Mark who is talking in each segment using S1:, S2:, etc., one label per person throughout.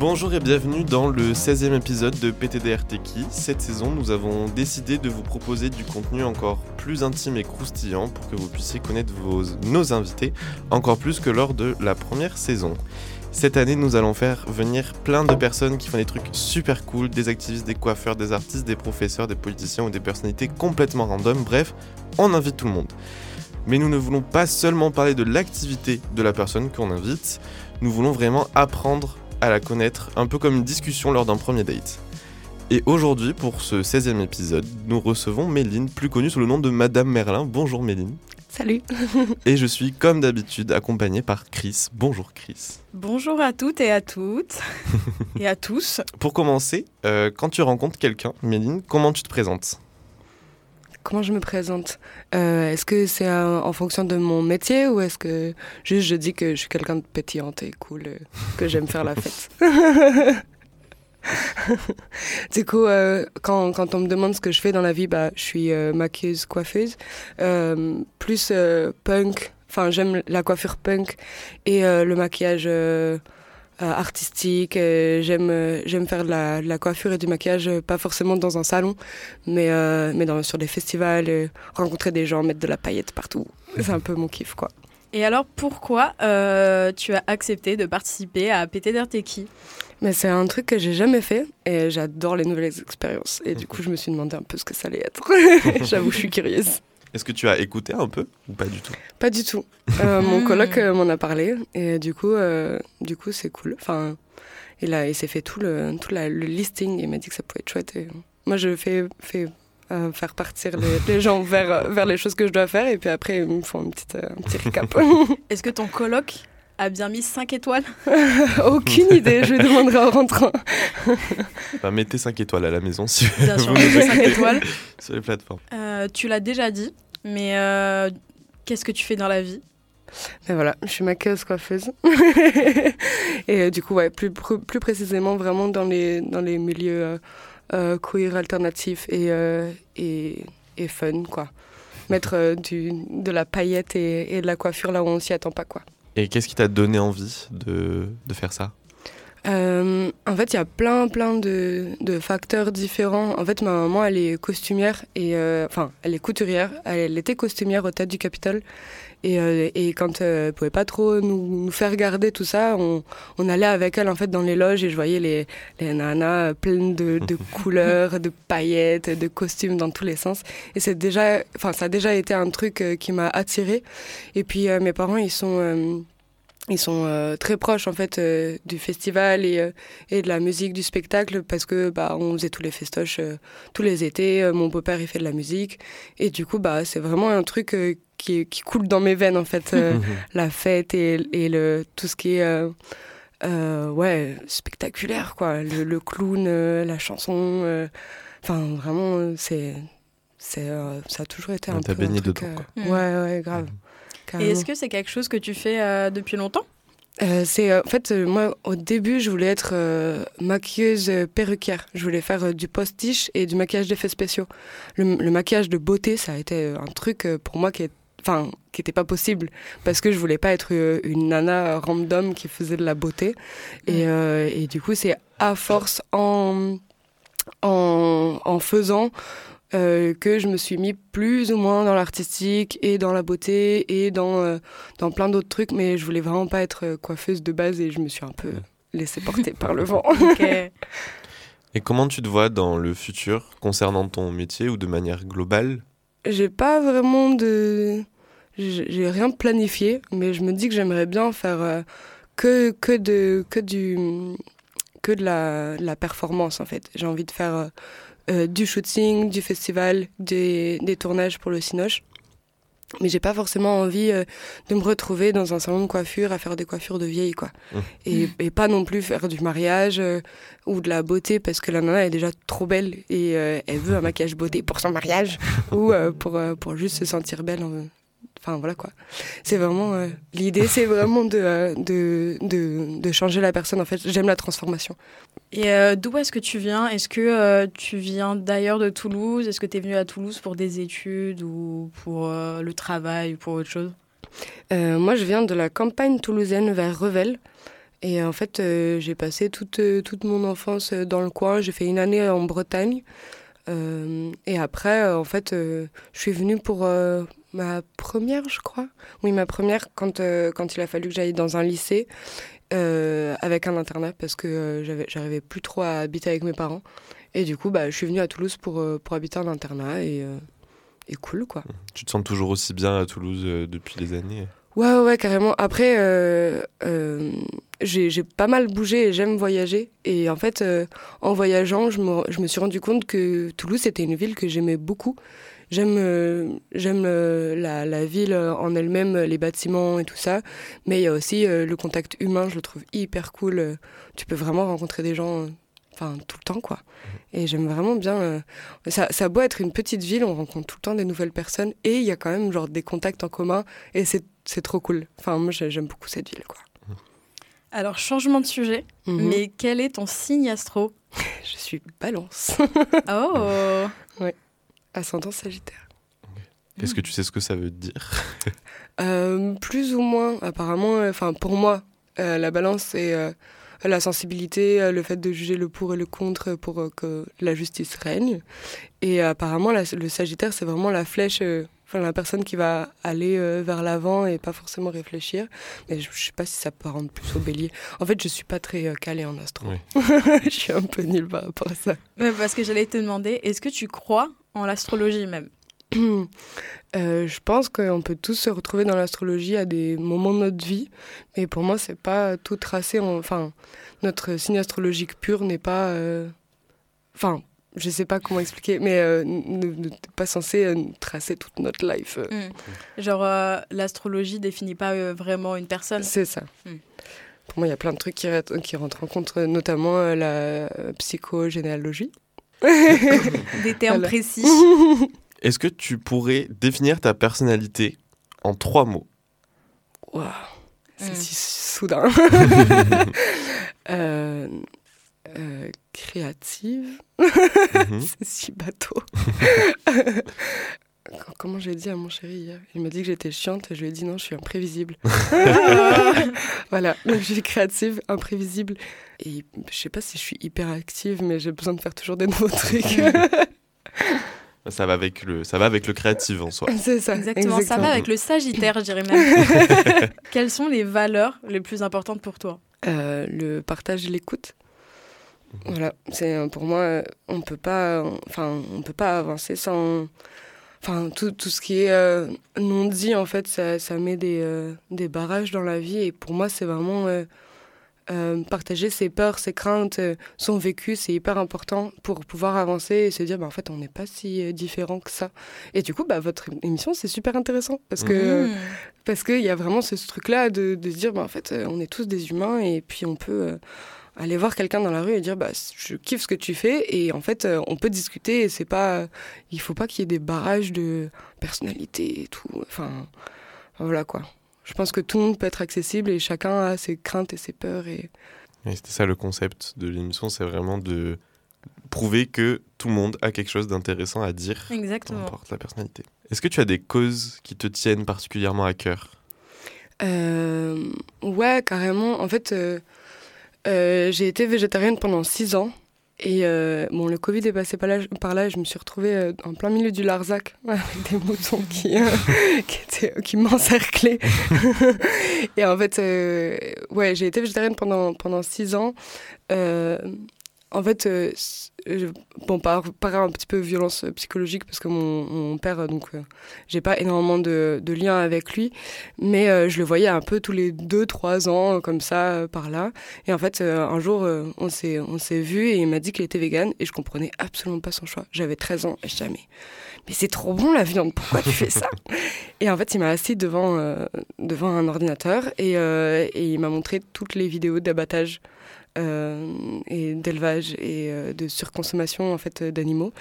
S1: Bonjour et bienvenue dans le 16e épisode de PTDRTK. Cette saison, nous avons décidé de vous proposer du contenu encore plus intime et croustillant pour que vous puissiez connaître nos invités encore plus que lors de la première saison. Cette année, nous allons faire venir plein de personnes qui font des trucs super cool, des activistes, des coiffeurs, des artistes, des professeurs, des politiciens ou des personnalités complètement random. Bref, on invite tout le monde. Mais nous ne voulons pas seulement parler de l'activité de la personne qu'on invite, nous voulons vraiment apprendre à la connaître, un peu comme une discussion lors d'un premier date. Et aujourd'hui, pour ce 16e épisode, nous recevons Méline, plus connue sous le nom de Madame Merlin. Bonjour Méline.
S2: Salut.
S1: et je suis comme d'habitude accompagné par Chris. Bonjour Chris.
S3: Bonjour à toutes et à toutes et à tous.
S1: Pour commencer, euh, quand tu rencontres quelqu'un, Méline, comment tu te présentes?
S2: Comment je me présente? Euh, Est-ce que c'est en fonction de mon métier ou est-ce que juste je dis que je suis quelqu'un de pétillante et cool, euh, que j'aime faire la fête? Du coup, euh, quand, quand, on me demande ce que je fais dans la vie, bah, je suis maquilleuse, coiffeuse, plus punk. Enfin, j'aime la coiffure punk et le maquillage euh, artistique. Euh, j'aime euh, j'aime faire de la, de la, coiffure et du maquillage, pas forcément dans un salon, mais mais dans, sur des festivals, rencontrer des gens, mettre de la paillette partout. C'est un peu mon kiff, quoi.
S3: Et alors, pourquoi tu as accepté de participer à PTDRTK
S2: mais c'est un truc que j'ai jamais fait et j'adore les nouvelles expériences. Et du coup, je me suis demandé un peu ce que ça allait être. J'avoue, je suis curieuse.
S1: Est-ce que tu as écouté un peu ou pas du tout?
S2: Pas du tout. Euh, mon coloc euh, m'en a parlé et du coup, euh, du coup, c'est cool. Enfin, il a, il s'est fait tout le, tout le listing et il m'a dit que ça pouvait être chouette. Et moi, je fais, fais faire partir les, gens vers, vers les choses que je dois faire et puis après, ils me font une petite, un petit recap.
S3: Est-ce que ton coloc a bien mis 5 étoiles
S2: Aucune idée, je demanderai en rentrant.
S1: Bah, mettez 5 étoiles à la maison si
S3: bien vous sûr, 5 étoiles.
S1: sur les plateformes.
S3: tu l'as déjà dit, mais euh, qu'est-ce que tu fais dans la vie?
S2: Ben voilà, je suis maquilleuse coiffeuse. et euh, du coup, ouais, plus, plus précisément, vraiment dans les, dans les milieux euh, queer alternatifs et, et, et, fun, quoi. Mettre du, de la paillette et, et, de la coiffure là où on s'y attend pas, quoi.
S1: Et qu'est-ce qui t'a donné envie de, de faire ça?
S2: Euh, en fait, il y a plein, plein de, de, facteurs différents. En fait, ma maman, elle est costumière et euh, enfin, elle est couturière. Elle, était costumière au Tête du Capitole. Et, euh, et quand elle pouvait pas trop nous, nous, faire garder tout ça, on, on, allait avec elle en fait dans les loges et je voyais les, les nanas pleines de, de couleurs, de paillettes, de costumes dans tous les sens. Et c'est déjà, enfin, ça a déjà été un truc qui m'a attirée. Et puis mes parents, ils sont ils sont euh, très proches en fait euh, du festival et, euh, et, de la musique du spectacle parce que bah on faisait tous les festoches tous les étés mon beau-père il fait de la musique et du coup bah c'est vraiment un truc qui, qui, coule dans mes veines en fait la fête et, et, le tout ce qui est ouais spectaculaire quoi le, le clown la chanson enfin vraiment c'est c'est ça a toujours été un peu
S1: baigné dedans
S2: quoi. ouais ouais grave
S3: et est-ce que c'est quelque chose que tu fais euh, depuis longtemps?
S2: Euh, c'est euh, en fait moi au début je voulais être maquilleuse perruquière. Je voulais faire du postiche et du maquillage d'effets spéciaux. Le, maquillage de beauté ça a été un truc pour moi qui est enfin qui était pas possible parce que je voulais pas être une nana random qui faisait de la beauté. Et, et du coup c'est à force en en, en faisant euh, que je me suis mis plus ou moins dans l'artistique et dans la beauté et dans, euh, dans plein d'autres trucs, mais je voulais vraiment pas être euh, coiffeuse de base et je me suis un peu laissée porter par le vent.
S1: Et comment tu te vois dans le futur concernant ton métier ou de manière globale?
S2: J'ai pas vraiment de. J'ai rien planifié, mais je me dis que j'aimerais bien faire que, que, de, que, du, que de la, performance en fait. J'ai envie de faire euh, du shooting, du festival, des, des tournages pour le Cinoche. Mais j'ai pas forcément envie euh, de me retrouver dans un salon de coiffure à faire des coiffures de vieilles, quoi. Mmh. Et, et, pas non plus faire du mariage euh, ou de la beauté parce que la nana est déjà trop belle et elle veut un maquillage beauté pour son mariage ou pour, pour juste se sentir belle Enfin voilà quoi. C'est vraiment euh, l'idée, c'est vraiment de, euh, de, de, de, changer la personne. En fait, j'aime la transformation.
S3: Et euh, d'où est-ce que tu viens? Est-ce que tu viens d'ailleurs de Toulouse? Est-ce que tu es venu à Toulouse pour des études ou pour le travail ou pour autre chose?
S2: Moi, je viens de la campagne toulousaine vers Revel. Et en fait, j'ai passé toute, toute mon enfance dans le coin. J'ai fait une année en Bretagne. et après, en fait, je suis venue pour ma première, je crois. Oui, ma première, quand, quand il a fallu que j'aille dans un lycée. avec un internat parce que j'avais j'arrivais plus trop à habiter avec mes parents et du coup bah je suis venue à Toulouse pour, pour habiter en internat et, et cool quoi.
S1: Tu te sens toujours aussi bien à Toulouse depuis des années?
S2: Ouais, ouais, carrément. Après, euh, euh, j'ai pas mal bougé et j'aime voyager. Et en fait, euh, en voyageant, je me, je me, suis rendu compte que Toulouse, c'était une ville que j'aimais beaucoup. J'aime j'aime la, la, ville en elle-même, les bâtiments et tout ça. Mais il y a aussi le contact humain, je le trouve hyper cool. Tu peux vraiment rencontrer des gens enfin tout le temps quoi. Et j'aime vraiment bien. ça, ça a être une petite ville, on rencontre tout le temps des nouvelles personnes et il y a quand même genre des contacts en commun et c'est c'est trop cool. Enfin, moi, j'aime beaucoup cette ville, quoi.
S3: Alors, changement de sujet, mhm. mais quel est ton signe astro?
S2: Je suis balance.
S3: oh
S2: Ouais, ascendant sagittaire.
S1: Est-ce que tu sais ce que ça veut dire
S2: euh, Plus ou moins, apparemment, euh, enfin, pour moi, euh, la balance, c'est la sensibilité, le fait de juger le pour et le contre pour que la justice règne. Et apparemment, le sagittaire, c'est vraiment la flèche enfin, la personne qui va aller euh, vers l'avant et pas forcément réfléchir. Mais je, ne sais pas si ça peut rendre plus au bélier. En fait, je suis pas très calé euh, calée en astro. je suis un peu nulle par rapport à ça.
S3: parce que j'allais te demander, est-ce que tu crois en l'astrologie même
S2: euh, je pense qu'on peut tous se retrouver dans l'astrologie à des moments de notre vie, mais pour moi, c'est pas tout tracé. Enfin, notre signe astrologique pur n'est pas. Enfin, je sais pas comment expliquer, mais euh, ne, pas censé euh, tracer toute notre life. Euh.
S3: Mm. Genre, l'astrologie définit pas vraiment une personne.
S2: C'est ça. Mm. Pour moi, il y a plein de trucs qui, qui rentrent en compte, notamment la psychogénéalogie.
S3: Des termes précis.
S1: Est-ce que tu pourrais définir ta personnalité en trois mots?
S2: Waouh, c'est mm. si soudain. Euh, créative. Mhm. c'est si bateau. Comment j'ai dit à mon chéri hier? Il m'a dit que j'étais chiante et je lui ai dit non, je suis imprévisible. voilà, donc je suis créative, imprévisible. Et je sais pas si je suis hyper active, mais j'ai besoin de faire toujours des nouveaux trucs.
S1: ça va avec le, ça va avec le créatif en soi.
S2: C'est ça.
S3: Exactement. Ça va avec le Sagittaire, je dirais même. Quelles sont les valeurs les plus importantes pour toi?
S2: Euh, Le partage et l'écoute. Voilà, c'est euh, pour moi, euh, on peut pas, enfin, on peut pas avancer sans, enfin, tout, tout ce qui est euh, non dit en fait, ça, ça met des, des barrages dans la vie et pour moi, c'est vraiment partager ses peurs, ses craintes, son vécu, c'est hyper important pour pouvoir avancer et se dire, bah, en fait, on n'est pas si différent que ça. Et du coup, bah, votre émission, c'est super intéressant parce que mmh. parce qu'il y a vraiment ce, truc-là de, de, se dire, bah, en fait, on est tous des humains et puis on peut aller voir quelqu'un dans la rue et dire bah je kiffe ce que tu fais et en fait euh, on peut discuter et c'est pas il faut pas qu'il y ait des barrages de personnalité et tout. Enfin voilà quoi. Je pense que tout le monde peut être accessible et chacun a ses craintes et ses peurs et,
S1: c'était ça le concept de l'émission c'est vraiment de prouver que tout le monde a quelque chose d'intéressant à dire
S3: exactement.
S1: peu importe la personnalité. Est-ce que tu as des causes qui te tiennent particulièrement à cœur?
S2: Euh, ouais carrément. En fait euh, euh, j'ai été végétarienne pendant six ans. Et euh, bon, le Covid est passé par là, par là et je me suis retrouvée euh, en plein milieu du Larzac avec des moutons qui, qui, qui m'encerclaient. et en fait, ouais, j'ai été végétarienne pendant, pendant six ans en fait, euh, bon, par, par, un petit peu violence psychologique, parce que mon, mon père, donc, euh, j'ai pas énormément de, de liens avec lui, mais euh, je le voyais un peu tous les deux, trois ans, comme ça, par là. Et en fait, un jour, on s'est, on s'est vu et il m'a dit qu'il était vegan, et je comprenais absolument pas son choix. J'avais 13 ans, et jamais. Mais c'est trop bon la viande, pourquoi tu fais ça? Et en fait, il m'a assis devant, devant un ordinateur et, et il m'a montré toutes les vidéos d'abattage euh, et d'élevage et euh, de surconsommation en fait d'animaux.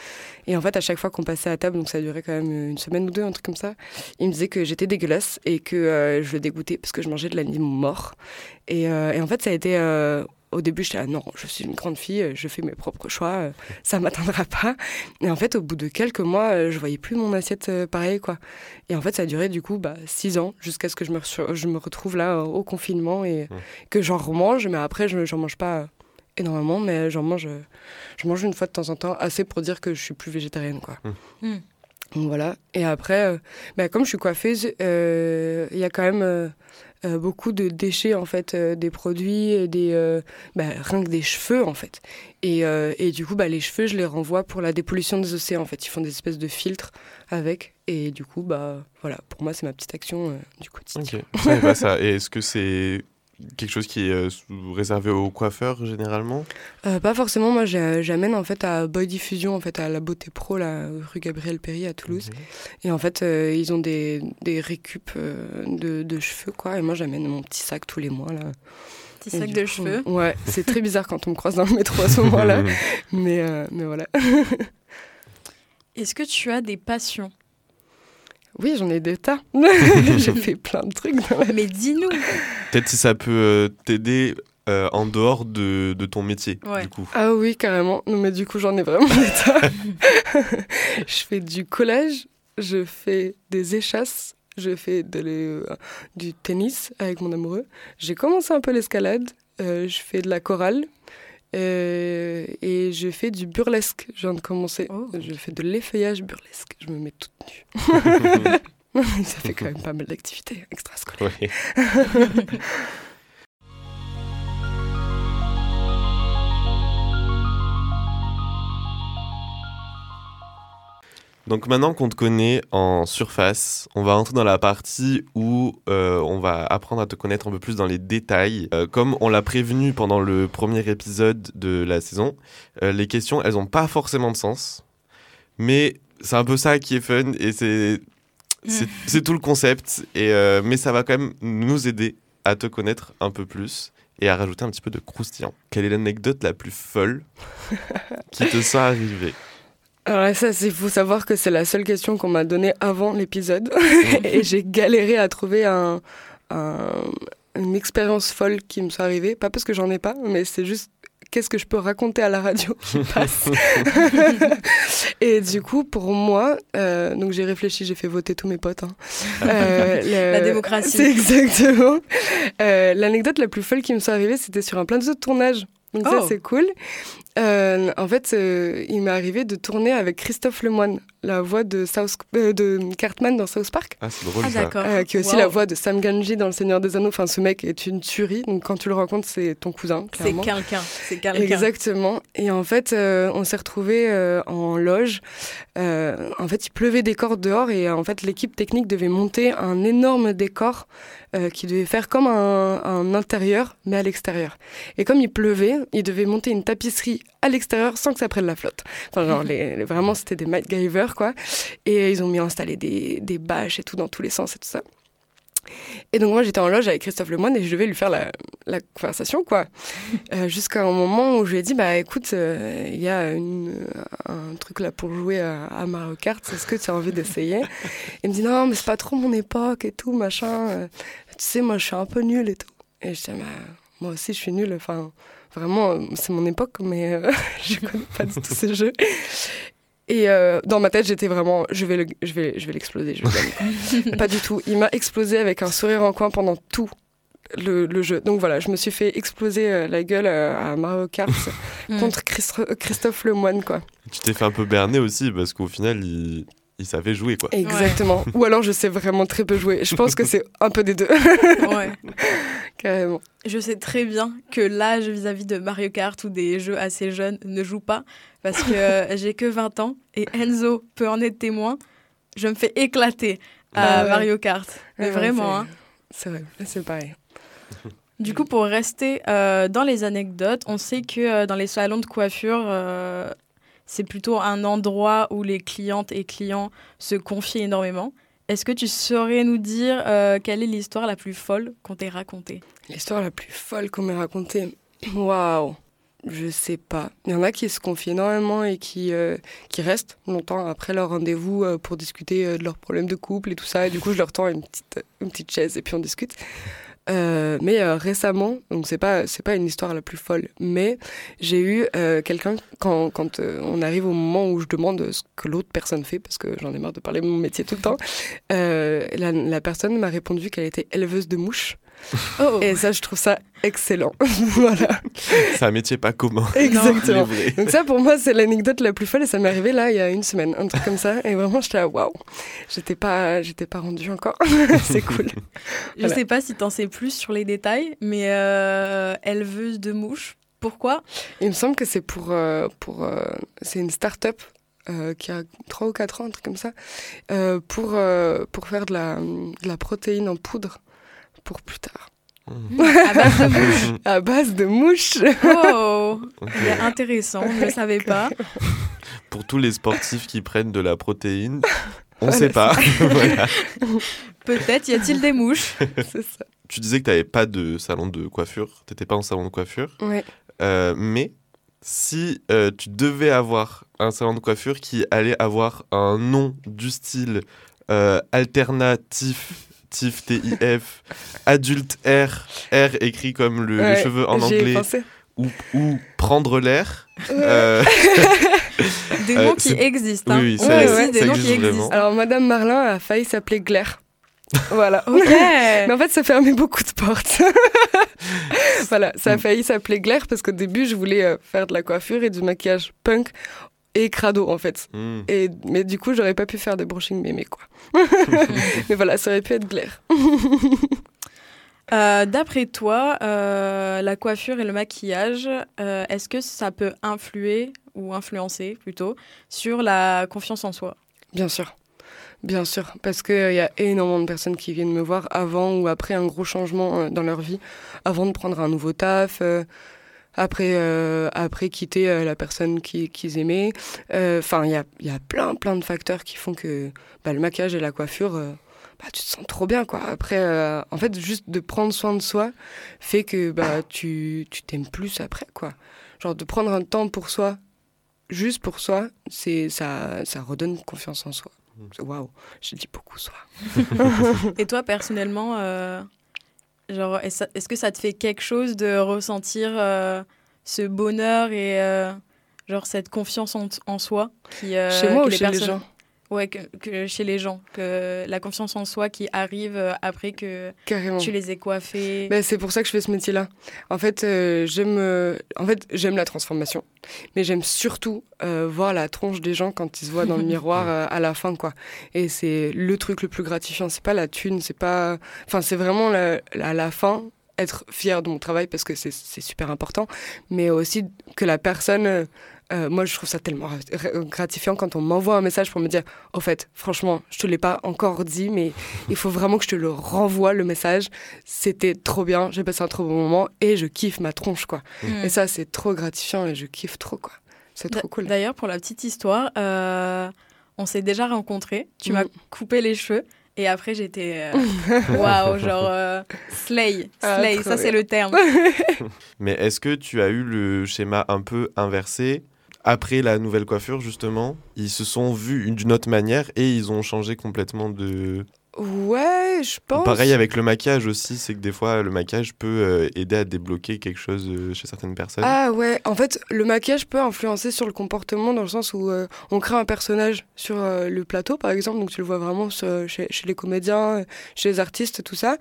S2: Et en fait, à chaque fois qu'on passait à table, donc ça durait quand même une semaine ou deux, un truc comme ça, il me disait que j'étais dégueulasse et que euh, je le dégoûtais parce que je mangeais de l'animal mort. Et, et, en fait, ça a été au début, j'étais là, non, je suis une grande fille, je fais mes propres choix, ça m'atteindra pas. Et en fait, au bout de quelques mois, je voyais plus mon assiette pareil, quoi. Et en fait, ça a duré du coup bah, six ans jusqu'à ce que je me, je me retrouve là au confinement et que j'en remange. Mais après, je n'en mange pas énormément, mais j'en mange, je mange une fois de temps en temps, assez pour dire que je suis plus végétarienne, quoi. Mmh. Donc voilà. Et après, bah, comme je suis coiffeuse, il y a quand même euh, beaucoup de déchets en fait euh, des produits des euh, bah, rien que des cheveux en fait. Et, et du coup bah, les cheveux je les renvoie pour la dépollution des océans en fait. Ils font des espèces de filtres avec. Et du coup bah voilà. Pour moi c'est ma petite action du quotidien.
S1: Ok. Pas ça. Et est-ce que c'est quelque chose qui est euh, réservé aux coiffeurs généralement
S2: euh, Pas forcément. Moi, j'amène en fait à Boy Diffusion, en fait à la Beauté Pro, la rue Gabriel Péry à Toulouse. Mhm. Et en fait, euh, ils ont des, des récup de, de, cheveux, quoi. Et moi, j'amène mon petit sac tous les mois là.
S3: Petit sac de cheveux.
S2: Ouais, c'est très bizarre quand on me croise dans le métro à ce moment-là, mais mais voilà.
S3: Est-ce que tu as des passions?
S2: Oui, j'en ai des tas. J'ai fait plein de trucs.
S3: Mais dis-nous.
S1: Peut-être si ça peut euh, t'aider euh, en dehors de, de, ton métier, du coup.
S2: Ah oui, carrément. Non, mais du coup, j'en ai vraiment des tas. je fais du collage, je fais des échasses, je fais de euh, du tennis avec mon amoureux. J'ai commencé un peu l'escalade, je fais de la chorale, euh, et je fais du burlesque. Je viens de commencer. Oh. Je fais de l'effeuillage burlesque. Je me mets toute nue. Ça fait quand même pas mal d'activités extrascolaires. Oui.
S1: Donc maintenant qu'on te connaît en surface, on va rentrer dans la partie où euh, on va apprendre à te connaître un peu plus dans les détails. Euh, comme on l'a prévenu pendant le premier épisode de la saison, euh, les questions, elles n'ont pas forcément de sens. Mais c'est un peu ça qui est fun et c'est, c'est, tout le concept. Et, mais ça va quand même nous aider à te connaître un peu plus et à rajouter un petit peu de croustillant. Quelle est l'anecdote la plus folle qui te soit arrivée?
S2: Alors ça, il faut savoir que c'est la seule question qu'on m'a donnée avant l'épisode. et j'ai galéré à trouver un, une expérience folle qui me soit arrivée. Pas parce que j'en ai pas, mais c'est juste qu'est-ce que je peux raconter à la radio qui passe? et du coup, pour moi, euh, donc j'ai réfléchi, j'ai fait voter tous mes potes. Hein.
S3: Euh, la démocratie.
S2: C'est exactement. Euh, l'anecdote la plus folle qui me soit arrivée, c'était sur un plein de tournage. Donc ça, oh. c'est cool. Euh, en fait, euh, il m'est arrivé de tourner avec Christophe Lemoine, la voix de, South, euh, de Cartman dans South Park.
S1: Ah, c'est drôle ah,
S2: ça. qui est aussi la voix de Sam Ganji dans Le Seigneur des Anneaux. Enfin, ce mec est une tuerie. Donc, quand tu le rencontres, c'est ton cousin.
S3: C'est quelqu'un. C'est quelqu'un.
S2: Exactement. Et en fait, on s'est retrouvés en loge. en fait, il pleuvait des cordes dehors et en fait, l'équipe technique devait monter un énorme décor qui devait faire comme un, un intérieur, mais à l'extérieur. Et comme il pleuvait, il devait monter une tapisserie à l'extérieur sans que ça prenne la flotte. Enfin, genre, les, vraiment, c'était des MacGyver, quoi. Et ils ont mis à installer des, des bâches et tout dans tous les sens et tout ça. Et donc moi j'étais en loge avec Christophe Lemoine et je devais lui faire la, la conversation quoi. Euh, jusqu'à un moment où je lui ai dit bah écoute euh, il y a une, un truc là pour jouer à, Mario Kart, est-ce que tu as envie d'essayer? Il me dit non mais c'est pas trop mon époque et tout machin. Euh, tu sais moi je suis un peu nulle et tout. Et je dis bah, moi aussi je suis nulle. Enfin Vraiment, c'est mon époque, mais euh, je connais pas du tout ces jeux. Et euh, dans ma tête, j'étais vraiment, je vais, je vais, je vais l'exploser. pas du tout. Il m'a explosé avec un sourire en coin pendant tout le, le, jeu. Donc voilà, je me suis fait exploser euh, la gueule à Mario Kart contre Christophe Lemoine, quoi.
S1: Tu t'es fait un peu berner aussi parce qu'au final, il, il savait jouer quoi.
S2: Exactement. Ou alors je sais vraiment très peu jouer. Je pense que c'est un peu des deux. ouais. Carrément.
S3: Je sais très bien que l'âge vis-à-vis de Mario Kart ou des jeux assez jeunes ne joue pas parce que euh, j'ai que 20 ans et Enzo peut en être témoin. Je me fais éclater à bah Mario Kart. Mais vraiment.
S2: C'est hein. vrai, c'est pareil.
S3: Du coup, pour rester euh, dans les anecdotes, on sait que euh, dans les salons de coiffure, c'est plutôt un endroit où les clientes et clients se confient énormément. Est-ce que tu saurais nous dire euh, quelle est l'histoire la plus folle qu'on t'ait racontée?
S2: L'histoire la plus folle qu'on m'ait racontée Waouh Je sais pas. Il y en a qui se confient énormément et qui, euh, qui restent longtemps après leur rendez-vous euh, pour discuter de leurs problèmes de couple et tout ça. Et du coup, je leur tends une petite, une petite chaise et puis on discute. Euh, mais euh, récemment, donc c'est pas c'est pas une histoire la plus folle, mais j'ai eu euh, quelqu'un quand quand euh, on arrive au moment où je demande ce que l'autre personne fait parce que j'en ai marre de parler de mon métier tout le temps. euh, la, la personne m'a répondu qu'elle était éleveuse de mouches
S3: Oh.
S2: et ça je trouve ça excellent. voilà,
S1: C'est un métier pas commun.
S2: exactement. Donc ça pour moi c'est l'anecdote la plus folle et ça m'est arrivé là il y a une semaine, un truc comme ça et vraiment j'étais là waouh, j'étais pas j'étais pas rendue encore, c'est cool.
S3: Je
S2: Voilà.
S3: sais pas si t'en sais plus sur les détails, mais euh, éleveuse de mouches. Pourquoi?
S2: Il me semble que c'est pour, euh, pour euh, c'est une start-up euh, qui a 3 ou 4 ans, un truc comme ça, euh, pour, euh, pour faire de la, de la protéine en poudre pour plus tard.
S1: Mmh.
S3: À base de mouches.
S2: À base de mouches.
S3: Oh, intéressant, je ne savais pas.
S1: Pour tous les sportifs qui prennent de la protéine, on
S2: Voilà,
S1: sait pas. Voilà.
S3: Peut-être y a-t-il des mouches
S2: ça.
S1: Tu disais que tu n'avais pas de salon de coiffure, tu n'étais pas en salon de coiffure,
S2: Ouais.
S1: Euh, mais si euh, tu devais avoir un salon de coiffure qui allait avoir un nom du style euh, alternatif, TIF, TIF, adulte R, R écrit comme le, les
S2: Ouais,
S1: cheveux en anglais, ou, ou prendre l'air, euh,
S3: Des
S1: Euh,
S3: noms qui existent. hein.
S1: oui,
S2: ça- ça
S3: des noms qui
S1: existe
S3: existent.
S2: Alors, Madame Marlin a failli s'appeler Glaire. Voilà.
S3: Ok.
S2: Mais en fait, ça fermait beaucoup de portes. voilà, ça
S1: Mm.
S2: a failli s'appeler Glaire parce qu'au début, je voulais euh, faire de la coiffure et du maquillage punk et crado, en fait.
S1: hmm.
S2: Et, mais du coup, j'aurais pas pu faire de brushing mémé, quoi. mais voilà, ça aurait pu être Glaire.
S3: Euh, D'après toi, euh, la coiffure et le maquillage, euh, est-ce que ça peut influer ou influencer plutôt sur la confiance en soi?
S2: Bien sûr. Bien sûr, parce qu'il y a énormément de personnes qui viennent me voir avant ou après un gros changement euh, dans leur vie, avant de prendre un nouveau taf, euh, après, euh, après quitter euh, la personne qui- qu'ils aimaient. Euh, Enfin, il y a, il y a plein, plein de facteurs qui font que bah, le maquillage et la coiffure, euh, bah, tu te sens trop bien. quoi. Après, euh, en fait, juste de prendre soin de soi fait que bah, tu tu t'aimes plus après. quoi. Genre de prendre un temps pour soi, juste pour soi, c'est ça, ça redonne confiance en soi. Waouh, j'ai dit beaucoup soi.
S3: Et toi, personnellement, euh, genre, est-ce est-ce que ça te fait quelque chose de ressentir euh, ce bonheur et euh, genre cette confiance en, en soi qui, euh,
S2: Chez moi
S3: que
S2: ou chez les
S3: personnes-
S2: gens?
S3: Ouais, que, que chez les gens, que la confiance en soi qui arrive euh, après que
S2: Carrément.
S3: tu les aies coiffés.
S2: Ben, c'est pour ça que je fais ce métier-là. En fait, euh, j'aime, en fait, j'aime la transformation, mais j'aime surtout voir la tronche des gens quand ils se voient dans le miroir à la fin, quoi. Et c'est le truc le plus gratifiant. C'est pas la thune, c'est pas, enfin, c'est vraiment la, la, la fin être fier de mon travail parce que c'est super important, mais aussi que la personne. euh, moi, je trouve ça tellement ra- gratifiant quand on m'envoie un message pour me dire, au fait, franchement, je te l'ai pas encore dit, mais il faut vraiment que je te le renvoie le message. C'était trop bien, j'ai passé un trop bon moment et je kiffe ma tronche, quoi.
S3: Mm.
S2: Et ça, c'est trop gratifiant et je kiffe trop, quoi. C'est trop cool.
S3: D'ailleurs, pour la petite histoire, euh, on s'est déjà rencontrés. Tu m'as coupé les cheveux. Et après, j'étais. euh, Waouh, genre. euh, slay.
S2: Ah,
S3: Slay, ça, c'est le terme.
S1: Mais est-ce que tu as eu le schéma un peu inversé après la nouvelle coiffure justement? Ils se sont vus d'une autre manière et ils ont changé complètement de...
S2: Ouais, je pense.
S1: Pareil avec le maquillage aussi, c'est que des fois le maquillage peut euh, aider à débloquer quelque chose euh, chez certaines personnes.
S2: Ah ouais, en fait, le maquillage peut influencer sur le comportement dans le sens où euh, on crée un personnage sur euh, le plateau, par exemple, donc tu le vois vraiment sur- chez, chez les comédiens, chez les artistes, tout ça.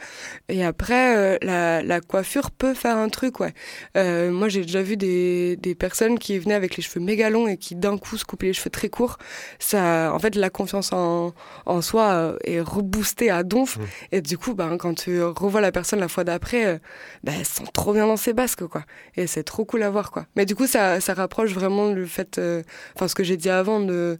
S2: Et après, euh, la, la coiffure peut faire un truc, ouais. Moi, j'ai déjà vu des, des personnes qui venaient avec les cheveux méga longs et qui d'un coup se coupaient les cheveux très courts. Ça, en fait, la confiance en, en soi est reboostée à donf.
S1: Mm.
S2: Et du coup, ben, quand tu revois la personne la fois d'après, euh, ben, elle se sent trop bien dans ses basques, quoi. Et c'est trop cool à voir, quoi. Mais du coup, ça, ça rapproche vraiment le fait, euh, enfin, ce que j'ai dit avant, de,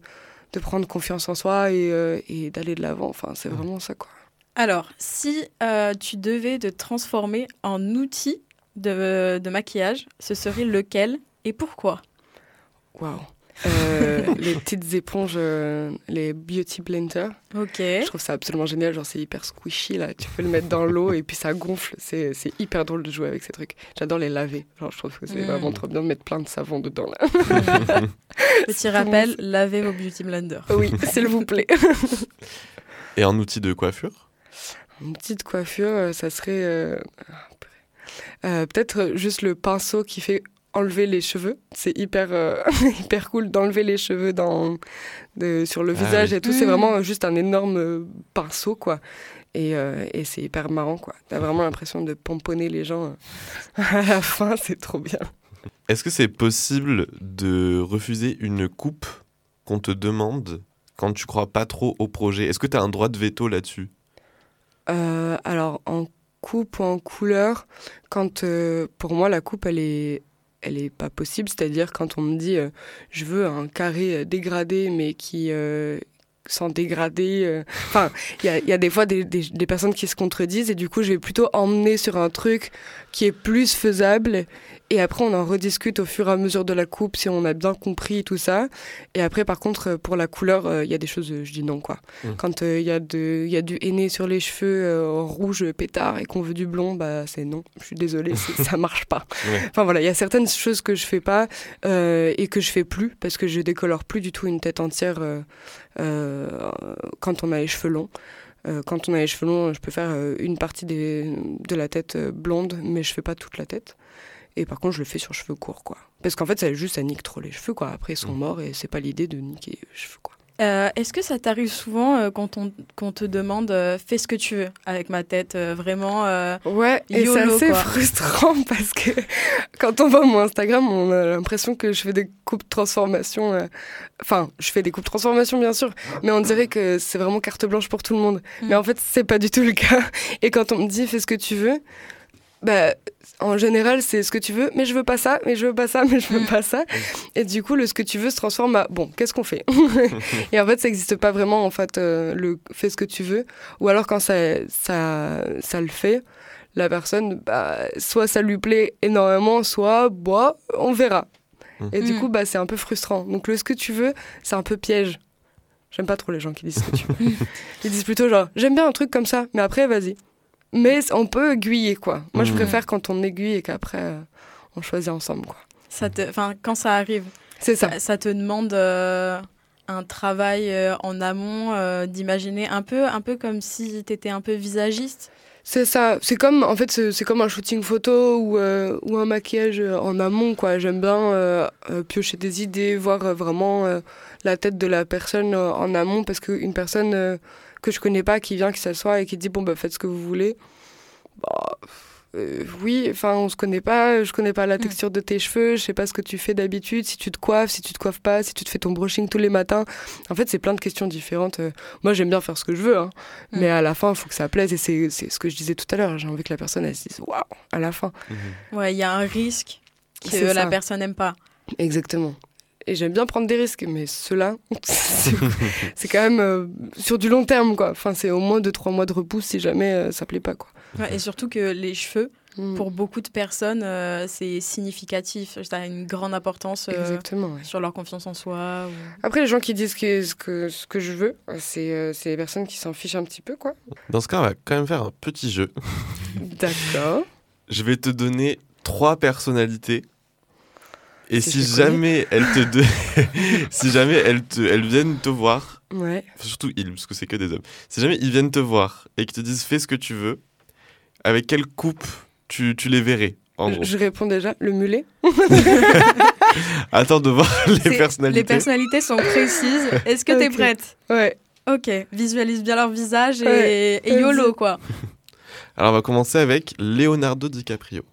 S2: de prendre confiance en soi et, euh, et d'aller de l'avant. Enfin, c'est vraiment ça, quoi.
S3: Alors, si euh, tu devais te transformer en outil de, de maquillage, ce serait lequel et pourquoi?
S2: Waouh. Euh, les petites éponges, euh, les beauty blenders.
S3: Ok.
S2: Je trouve ça absolument génial. Genre, c'est hyper squishy, là. Tu peux le mettre dans l'eau et puis ça gonfle. C'est c'est hyper drôle de jouer avec ces trucs. J'adore les laver. Genre, je trouve que c'est
S3: Mm.
S2: vraiment trop bien de mettre plein de savon dedans, là.
S3: Petit rappel, lavez vos beauty blenders.
S2: Oui, s'il vous plaît.
S1: Et en outil de coiffure?
S2: Une petite coiffure, ça serait peut-être juste le pinceau qui fait enlever les cheveux. C'est hyper, hyper cool d'enlever les cheveux dans, sur le ah visage et tout. C'est vraiment juste un énorme pinceau, quoi. Et, et c'est hyper marrant, quoi. T'as vraiment l'impression de pomponner les gens à la fin, c'est trop bien.
S1: Est-ce que c'est possible de refuser une coupe qu'on te demande quand tu crois pas trop au projet? Est-ce que tu as un droit de veto là-dessus?
S2: Euh, Alors, en coupe ou en couleur, quand euh, pour moi la coupe elle est elle est pas possible, c'est-à-dire quand on me dit euh, je veux un carré dégradé mais qui sans dégrader. Enfin, il y a, des fois des, des, personnes qui se contredisent et du coup, je vais plutôt emmener sur un truc qui est plus faisable et après, on en rediscute au fur et à mesure de la coupe si on a bien compris tout ça. Et après, par contre, pour la couleur, euh, il y a des choses, je dis non, quoi. Mmh. Quand il euh, y, a y a du henné sur les cheveux euh, rouge pétard et qu'on veut du blond, bah, c'est non. Je suis désolée, ça marche pas. Enfin voilà, il y a certaines choses que je fais pas et que je fais plus parce que je décolore plus du tout une tête entière quand on a les cheveux longs. quand on a les cheveux longs, je peux faire une partie des, de la tête blonde, mais je fais pas toute la tête. Et par contre, je le fais sur cheveux courts, quoi. Parce qu'en fait, ça juste, ça nique trop les cheveux, quoi. Après, ils sont mm. morts et c'est pas l'idée de niquer les cheveux, quoi.
S3: Euh, est-ce que ça t'arrive souvent euh, quand on, te demande euh, fais ce que tu veux avec ma tête vraiment
S2: Ouais, et c'est assez frustrant parce que quand on voit mon Instagram, on a l'impression que je fais des coupes transformation. Enfin, je fais des coupes transformation bien sûr, mais on dirait que c'est vraiment carte blanche pour tout le monde. Mm. Mais en fait, c'est pas du tout le cas. Et quand on me dit fais ce que tu veux, bah, en général, c'est ce que tu veux, mais je veux pas ça, mais je veux pas ça, mais je veux pas ça. Et du coup, le ce que tu veux se transforme à bon, qu'est-ce qu'on fait? Et en fait, ça n'existe pas vraiment, en fait, euh, le fais ce que tu veux. Ou alors, quand ça, ça, ça le fait, la personne, bah, soit ça lui plaît énormément, soit, bah, on verra. Et du mm. coup, bah, c'est un peu frustrant. Donc, le ce que tu veux, c'est un peu piège. J'aime pas trop les gens qui disent ce que tu veux. Ils disent plutôt genre, j'aime bien un truc comme ça, mais après, vas-y. Mais on peut aiguiller, quoi. Moi, je mmh. préfère quand on aiguille et qu'après, euh, on choisit ensemble, quoi.
S3: Ça te, quand ça arrive,
S2: c'est ça.
S3: ça. te demande euh, un travail euh, en amont, d'imaginer un peu, un peu comme si tu étais un peu visagiste?
S2: C'est ça. C'est comme, en fait, c'est comme un shooting photo ou, ou un maquillage en amont, quoi. J'aime bien piocher des idées, voir vraiment la tête de la personne en amont parce qu'une personne que je connais pas qui vient, qui s'assoit et qui dit bon bah faites ce que vous voulez. Bah, euh, oui, enfin on se connaît pas, je connais pas la mm. texture de tes cheveux, je sais pas ce que tu fais d'habitude, si tu te coiffes, si tu te coiffes pas, si tu te fais ton brushing tous les matins. En fait, c'est plein de questions différentes. Euh, moi, j'aime bien faire ce que je veux, hein, mm. mais à la fin, il faut que ça plaise et c'est ce que je disais tout à l'heure. J'ai envie que la personne elle se dise waouh à la fin.
S3: Mm-hmm. Ouais, il y a un risque que la personne n'aime pas.
S2: Exactement et j'aime bien prendre des risques, mais cela, c'est quand même euh, sur du long terme, quoi. Enfin, c'est au moins 2-3 mois de repousse si jamais euh, ça plaît pas, quoi.
S3: et surtout que les cheveux, mm. pour beaucoup de personnes, euh, c'est significatif. Ça a une grande importance sur leur confiance en soi.
S2: Après, les gens qui disent que, ce, que, ce que je veux, c'est les personnes qui s'en fichent un petit peu, quoi.
S1: Dans ce cas, on va quand même faire un petit jeu.
S2: D'accord.
S1: Je vais te donner trois personnalités et si jamais elles te si jamais elles te elles viennent te voir,
S2: ouais.
S1: surtout ils parce que c'est que des hommes. Si jamais ils viennent te voir et qu'ils te disent fais ce que tu veux, avec quelle coupe tu, tu les verrais en gros?
S2: Je réponds déjà le mulet.
S1: Attends de voir les personnalités.
S3: Les personnalités sont précises. Est-ce que tu es prête?
S2: Ouais.
S3: Ok, visualise bien leur visage et, et YOLO quoi.
S1: Alors on va commencer avec Leonardo DiCaprio.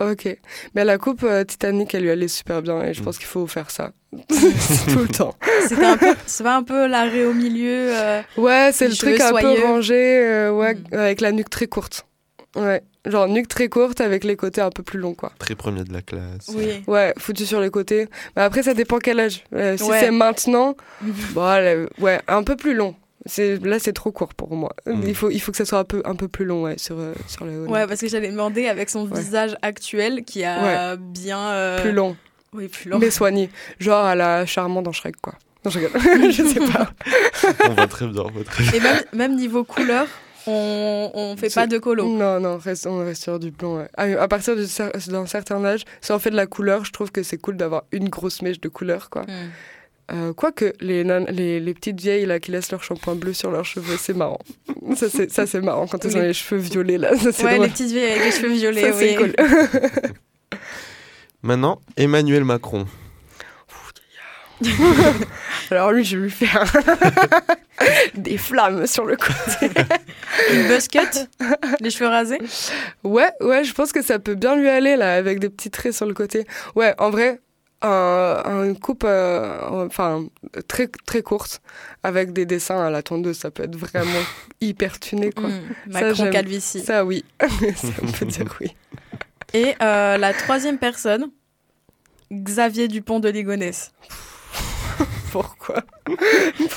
S2: Ok. Mais la coupe euh, Titanic, elle lui allait super bien et je mm. pense qu'il faut faire ça tout le temps.
S3: C'est pas un peu l'arrêt au milieu. Euh,
S2: ouais, c'est le truc un peu rangé, euh, ouais, mm. avec la nuque très courte. Ouais. Genre nuque très courte avec les côtés un peu plus longs, quoi.
S1: Très premier de la classe.
S3: Oui.
S2: Ouais, foutu sur les côtés. Mais après, ça dépend quel âge. si c'est maintenant, bon, ouais, un peu plus long là c'est trop court pour moi. Mm. Il faut il faut que ça soit un peu un peu plus long ouais, sur euh, sur le
S3: Ouais, parce que j'allais demander avec son visage actuel qui a bien euh,
S2: plus long.
S3: Oui, plus long.
S2: Mais soigné, genre à la charmante dans Shrek quoi. Non, je je sais pas.
S1: on va très bien, on va très bien.
S3: Et même, même niveau couleur, on, on fait pas de colo.
S2: Non, non, reste, on reste sur du blanc. À, partir d'un certain âge, si on fait de la couleur, je trouve que c'est cool d'avoir une grosse mèche de couleur, quoi. Mm. Euh, Quoique, les, les, les petites vieilles là, qui laissent leur shampoing bleu sur leurs cheveux, c'est marrant. Ça, c'est, ça, c'est marrant quand ils ont
S3: Les-
S2: cheveux violets là. Ça, c'est
S3: ouais,
S2: drôle.
S3: les petites vieilles avec les cheveux violets.
S2: Ça, c'est
S3: oui.
S2: cool.
S1: Maintenant, Emmanuel Macron.
S2: Alors lui, je vais lui faire des flammes sur le côté.
S3: Une buzz cut, les cheveux rasés.
S2: Ouais, ouais, je pense que ça peut bien lui aller là, avec des petits traits sur le côté. Ouais, en vrai, un, un coupe, euh, enfin très très courte, avec des dessins à la tondeuse, ça peut être vraiment hyper tuné quoi.
S3: Mm,
S2: Ça,
S3: Macron calvitie.
S2: Ça oui, ça on peut dire oui.
S3: Et euh, la troisième personne, Xavier Dupont de Ligonnès.
S2: Pourquoi?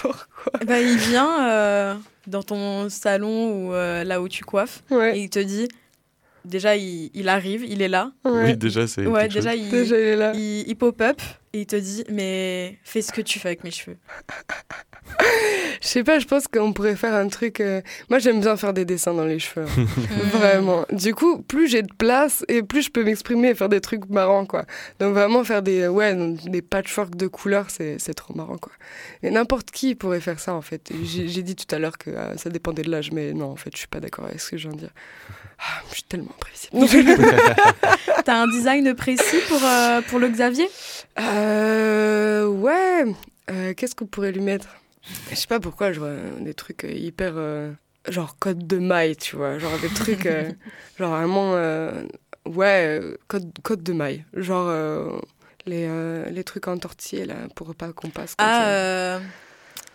S2: Pourquoi?
S3: Ben, il vient euh, dans ton salon ou euh, là où tu coiffes et il te dit déjà il, il arrive, il est là.
S2: ouais.
S1: Oui, déjà, c'est.
S3: Ouais, déjà il,
S2: Déjà il est là.
S3: il, il pop-up et il te dit mais fais ce que tu fais avec mes cheveux.
S2: Je sais pas, je pense qu'on pourrait faire un truc. euh, Moi, j'aime bien faire des dessins dans les cheveux. hein. Vraiment. Du coup, plus j'ai de place et plus je peux m'exprimer et faire des trucs marrants, quoi. Donc vraiment faire des, ouais, des patchwork de couleurs, c'est c'est trop marrant, quoi. Et n'importe qui pourrait faire ça, en fait. J'ai dit tout à l'heure que ah, ça dépendait de l'âge, mais non, en fait, je suis pas d'accord avec ce que je viens de dire. Ah, je suis tellement prévisible.
S3: T'as un design précis pour, euh, pour le Xavier?
S2: Euh, ouais. Euh, Qu'est-ce qu'on pourrait lui mettre? Je sais pas pourquoi, je vois des trucs euh, hyper. euh, genre code de maille, tu vois. Genre des trucs. euh, genre vraiment. euh, ouais, code, code de maille. Genre les, les trucs entortillés, là, pour pas qu'on passe. comme
S3: Ah,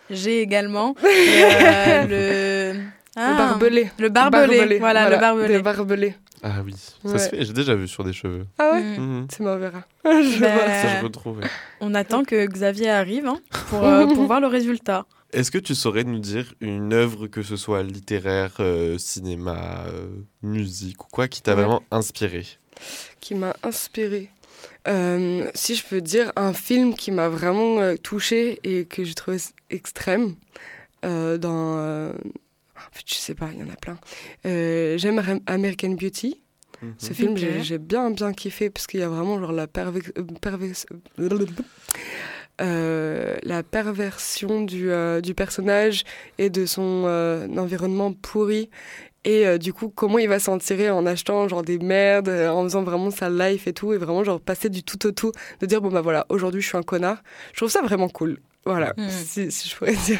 S3: j'ai également le... Ah,
S2: le barbelé.
S3: Le barbelé, voilà, le barbelé.
S1: Ah oui, ça
S2: Ouais.
S1: se fait. J'ai déjà vu sur des cheveux.
S2: Ah ouais
S3: Mm.
S1: Mhm.
S2: Tu m'en verras. je vois.
S1: Ça, je retrouve. ouais.
S3: On attend que Xavier arrive hein, pour, euh, pour voir le résultat.
S1: Est-ce que tu saurais nous dire une œuvre, que ce soit littéraire, euh, cinéma, euh, musique ou quoi, qui t'a
S2: Ouais.
S1: vraiment inspiré
S2: qui m'a inspiré. Euh, si je peux dire un film qui m'a vraiment euh, touchée et que j'ai trouvé extrême euh, dans... en fait, je sais pas, il y en a plein. Euh, J'aime Am- American Beauty. Ce film, j'ai j'ai bien, bien kiffé parce qu'il y a vraiment genre la, euh, euh, la perversion du, euh, du personnage et de son euh, environnement pourri. Et euh, du coup, comment il va s'en tirer en achetant genre des merdes, en faisant vraiment sa life et tout, et vraiment genre passer du tout au tout, de dire bon bah voilà, aujourd'hui je suis un connard. Je trouve ça vraiment cool. Voilà,
S3: Mm.
S2: si, si je pourrais dire.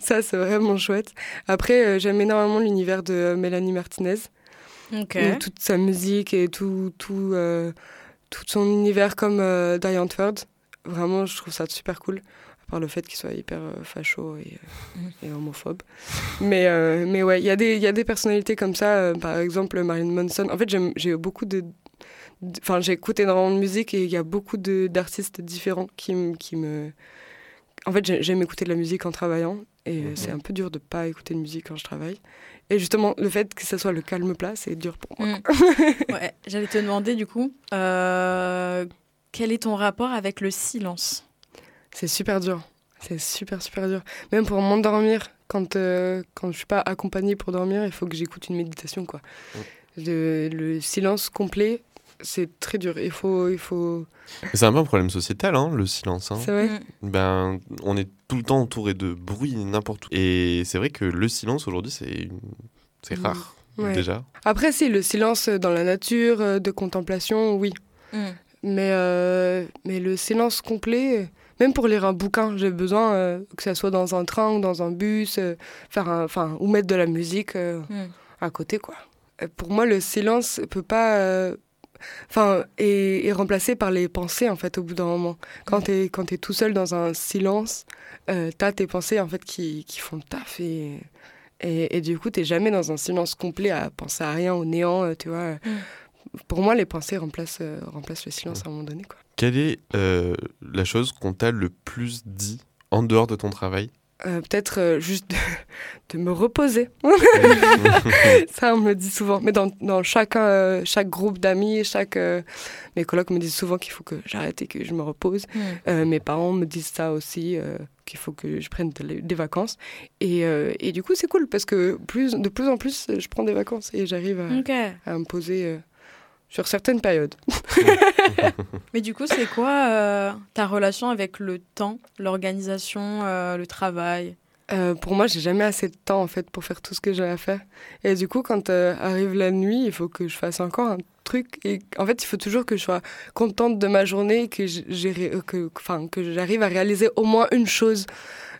S2: ça, c'est vraiment chouette. Après, euh, j'aime énormément l'univers de euh, Mélanie Martinez. Toute sa musique et tout, tout, euh, tout son univers comme Diane Ford. Vraiment, je trouve ça super cool. À part le fait qu'il soit hyper euh, facho et, euh, et homophobe. Mais, euh, mais ouais, il y, a des- y a des personnalités comme ça. par exemple, Marilyn Manson. En fait, j'ai beaucoup de. Enfin, j'écoute énormément de musique et il y a beaucoup d'artistes différents qui, qui me. En fait, j'ai- j'aime écouter de la musique en travaillant et
S1: Mhm.
S2: c'est un peu dur de pas écouter de musique quand je travaille. Et justement, le fait que ça soit le calme plat, c'est dur pour moi.
S3: Mm. ouais, J'allais te demander du coup, euh, quel est ton rapport avec le silence?
S2: C'est super dur. C'est super, super dur. Même pour m'endormir, quand, euh, quand je suis pas accompagnée pour dormir, il faut que j'écoute une méditation. Quoi. Le, le silence complet, c'est très dur. Il faut. Il faut...
S1: C'est un peu un problème sociétal, hein, le silence. hein.
S2: C'est vrai.
S3: Mm.
S1: Ben, on est tout le temps entouré de bruit n'importe où. Et c'est vrai que le silence aujourd'hui, c'est une... c'est
S2: Mm.
S1: rare
S2: Ouais.
S1: déjà.
S2: Après, si, le silence dans la nature, euh, de contemplation, oui.
S3: Mm.
S2: Mais, euh, mais le silence complet, même pour lire un bouquin, j'ai besoin euh, que ça soit dans un train ou dans un bus, euh, faire enfin, ou mettre de la musique
S3: Mm.
S2: à côté, quoi. Pour moi, le silence peut pas, euh, enfin, est, est remplacé par les pensées en fait au bout d'un moment. Quand
S3: Mm.
S2: t'es quand t'es tout seul dans un silence, euh, t'as tes pensées en fait qui, qui font le taf et et, et du coup t'es jamais dans un silence complet à penser à rien au néant, euh, tu vois. Pour moi, les pensées remplacent euh, remplacent le silence à un moment donné, quoi.
S1: Quelle est euh, la chose qu'on t'a le plus dit en dehors de ton travail?
S2: Euh, Peut-être euh, juste de, de me reposer. Ça, on me le dit souvent. Mais dans, dans chaque, euh, chaque groupe d'amis, chaque, euh, mes colocs me disent souvent qu'il faut que j'arrête et que je me repose.
S3: Mm.
S2: Euh, mes parents me disent ça aussi, euh, qu'il faut que je prenne de- des vacances. Et, euh, et du coup, c'est cool parce que plus, de plus en plus, je prends des vacances et j'arrive à me poser. Sur certaines périodes.
S3: Mais du coup, c'est quoi euh, ta relation avec le temps, l'organisation, euh, le travail?
S2: Euh, pour moi, j'ai jamais assez de temps en fait pour faire tout ce que j'ai à faire. Et du coup, quand arrive la nuit, il faut que je fasse encore un Et en fait, il faut toujours que je sois contente de ma journée, que que j'arrive à réaliser au moins une chose.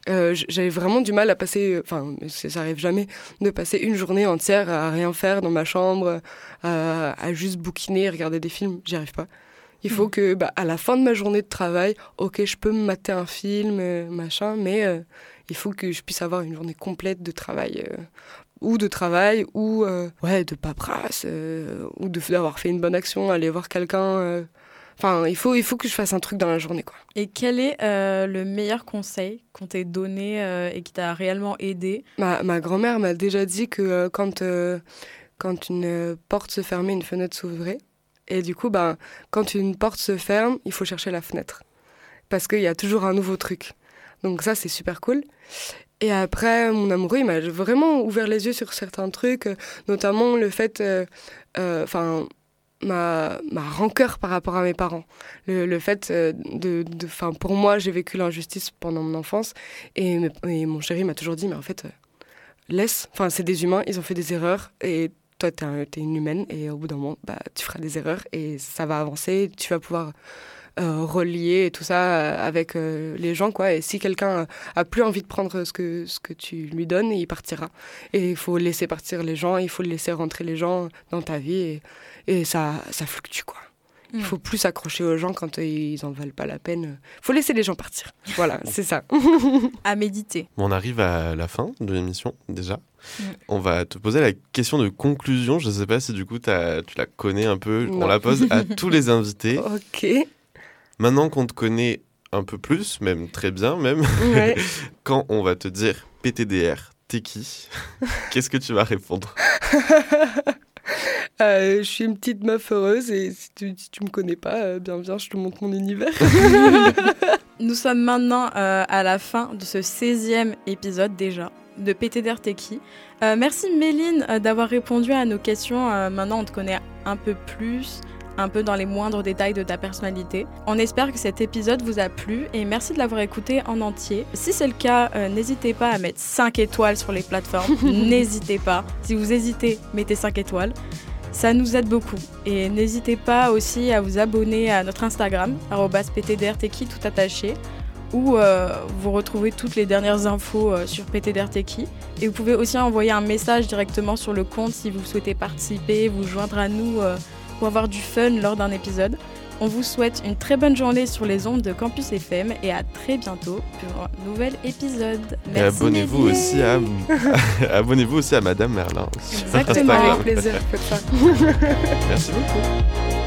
S2: j'avais vraiment du mal à passer, enfin, ça arrive jamais, de passer une journée entière à rien faire dans ma chambre, à, à juste bouquiner, regarder des films. J'y arrive pas. Il faut mm. que, bah, à la fin de ma journée de travail, ok, je peux me mater un film, euh, machin, mais euh, il faut que je puisse avoir une journée complète de travail. Euh, ou de travail, ou ouais, de paperasse, ou d'avoir fait une bonne action, aller voir quelqu'un. Enfin, il faut, il faut que je fasse un truc dans la journée. Quoi.
S3: Et quel est le meilleur conseil qu'on t'ait donné et qui t'a réellement aidé?
S2: Ma, ma grand-mère m'a déjà dit que quand, quand une porte se fermait, une fenêtre s'ouvrait. Et du coup, ben, quand une porte se ferme, il faut chercher la fenêtre. Parce qu'il y a toujours un nouveau truc. Donc ça, c'est super cool. Et après, mon amoureux, il m'a vraiment ouvert les yeux sur certains trucs, notamment le fait, euh, euh, enfin, ma, ma rancœur par rapport à mes parents. Le, fait euh, de, enfin, pour moi, j'ai vécu l'injustice pendant mon enfance, et, et mon chéri m'a toujours dit, mais en fait, laisse, enfin, c'est des humains, ils ont fait des erreurs, et toi, tu es, une humaine. Et au bout d'un moment, bah, tu feras des erreurs. Et ça va avancer. Tu vas pouvoir euh, relier tout ça euh, avec euh, les gens. quoi. Et si quelqu'un a plus envie de prendre ce que, ce que tu lui donnes, il partira. Et il faut laisser partir les gens, il faut laisser rentrer les gens dans ta vie et, et ça, ça fluctue. quoi. Il mm. faut plus s'accrocher aux gens quand ils en valent pas la peine. Il faut laisser les gens partir. Voilà, c'est ça.
S3: à méditer.
S1: On arrive à la fin de l'émission déjà. Mm. On va te poser la question de conclusion. Je ne sais pas si du coup tu la connais un peu. On la pose à tous les invités.
S2: ok.
S1: Maintenant qu'on te connaît un peu plus, même très bien même, quand on va te dire PTDR, t'es qui Qu'est-ce que tu vas répondre
S2: euh, je suis une petite meuf heureuse et si tu, ne me connais pas, euh, bien viens, je te montre mon univers.
S3: Nous sommes maintenant euh, à la fin de ce 16e épisode déjà de PTDR Techie. Euh, merci Méline euh, d'avoir répondu à nos questions. Euh, maintenant, on te connaît un peu plus, un peu dans les moindres détails de ta personnalité. On espère que cet épisode vous a plu et merci de l'avoir écouté en entier. Si c'est le cas, n'hésitez pas à mettre 5 étoiles sur les plateformes. n'hésitez pas. Si vous hésitez, mettez 5 étoiles. Ça nous aide beaucoup. Et n'hésitez pas aussi à vous abonner à notre Instagram, ptdrteki tout attaché où euh, vous retrouvez toutes les dernières infos euh, sur PTDR Et vous pouvez aussi envoyer un message directement sur le compte si vous souhaitez participer, vous joindre à nous euh, ou avoir du fun lors d'un épisode. On vous souhaite une très bonne journée sur les ondes de Campus FM et à très bientôt pour un nouvel épisode.
S1: Merci. abonnez-vous aussi à abonnez-vous aussi à Madame Merlin.
S2: Exactement, avec plaisir.
S1: Merci beaucoup.